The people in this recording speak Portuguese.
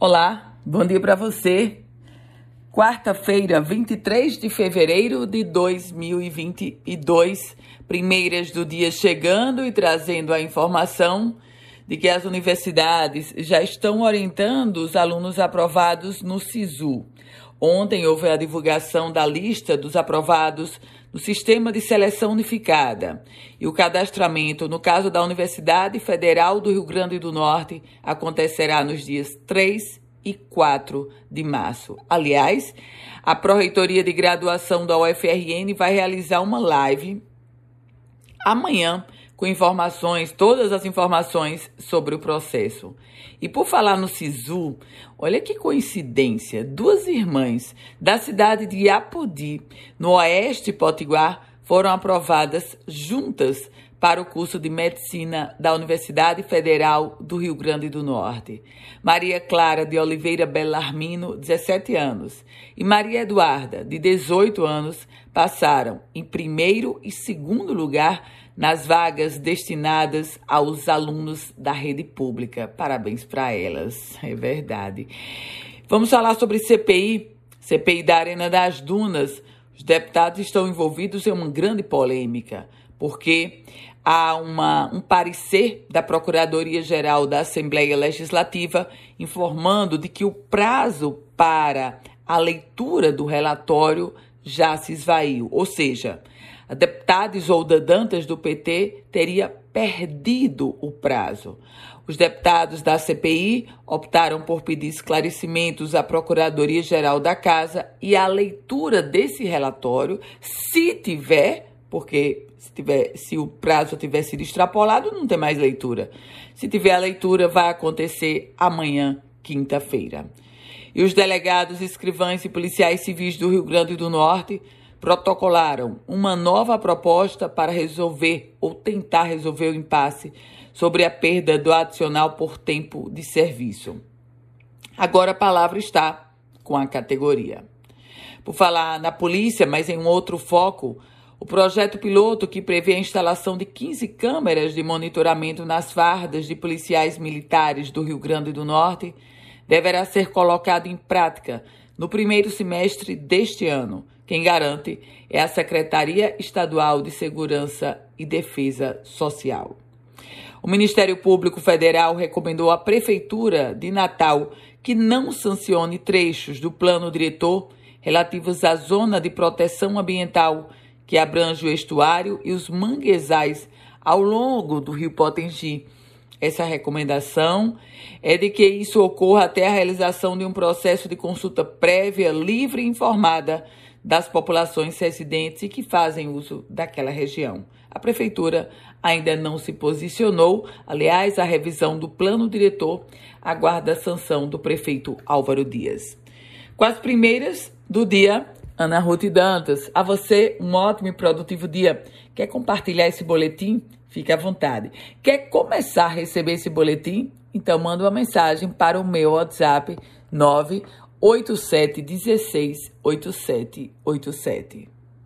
Olá, bom dia para você. Quarta-feira, 23 de fevereiro de 2022, primeiras do dia chegando e trazendo a informação de que as universidades já estão orientando os alunos aprovados no SISU. Ontem houve a divulgação da lista dos aprovados no Sistema de Seleção Unificada e o cadastramento, no caso da Universidade Federal do Rio Grande do Norte, acontecerá nos dias 3 e 4 de março. Aliás, a Pró-Reitoria de Graduação da UFRN vai realizar uma live amanhã com informações, todas as informações sobre o processo. E por falar no SISU, olha que coincidência, duas irmãs da cidade de Apodi, no oeste potiguar, foram aprovadas juntas para o curso de medicina da Universidade Federal do Rio Grande do Norte. Maria Clara de Oliveira Bellarmino, 17 anos, e Maria Eduarda, de 18 anos, passaram em primeiro e segundo lugar nas vagas destinadas aos alunos da rede pública. Parabéns para elas, é verdade. Vamos falar sobre CPI, CPI da Arena das Dunas. Os deputados estão envolvidos em uma grande polêmica, porque há uma, um parecer da Procuradoria-Geral da Assembleia Legislativa informando de que o prazo para a leitura do relatório já se esvaiu, ou seja, a deputada Isolda Dantas, do PT, teria perdido o prazo. Os deputados da CPI optaram por pedir esclarecimentos à Procuradoria-Geral da Casa e a leitura desse relatório, se tiver, porque se, tiver, se o prazo tiver sido extrapolado, não tem mais leitura. Se tiver a leitura, vai acontecer amanhã, quinta-feira. E os delegados, escrivães e policiais civis do Rio Grande do Norte protocolaram uma nova proposta para resolver ou tentar resolver o impasse sobre a perda do adicional por tempo de serviço. Agora a palavra está com a categoria. Por falar na polícia, mas em um outro foco, o projeto piloto que prevê a instalação de 15 câmeras de monitoramento nas fardas de policiais militares do Rio Grande do Norte deverá ser colocado em prática no primeiro semestre deste ano. Quem garante é a Secretaria Estadual de Segurança e Defesa Social. O Ministério Público Federal recomendou à Prefeitura de Natal que não sancione trechos do plano diretor relativos à zona de proteção ambiental que abrange o estuário e os manguezais ao longo do rio Potengi essa recomendação é de que isso ocorra até a realização de um processo de consulta prévia, livre e informada das populações residentes e que fazem uso daquela região. A prefeitura ainda não se posicionou, aliás, a revisão do plano diretor aguarda a sanção do prefeito Álvaro Dias. Com as primeiras do dia, Ana Ruth Dantas, a você um ótimo e produtivo dia. Quer compartilhar esse boletim? Fique à vontade. Quer começar a receber esse boletim? Então manda uma mensagem para o meu WhatsApp 987168787.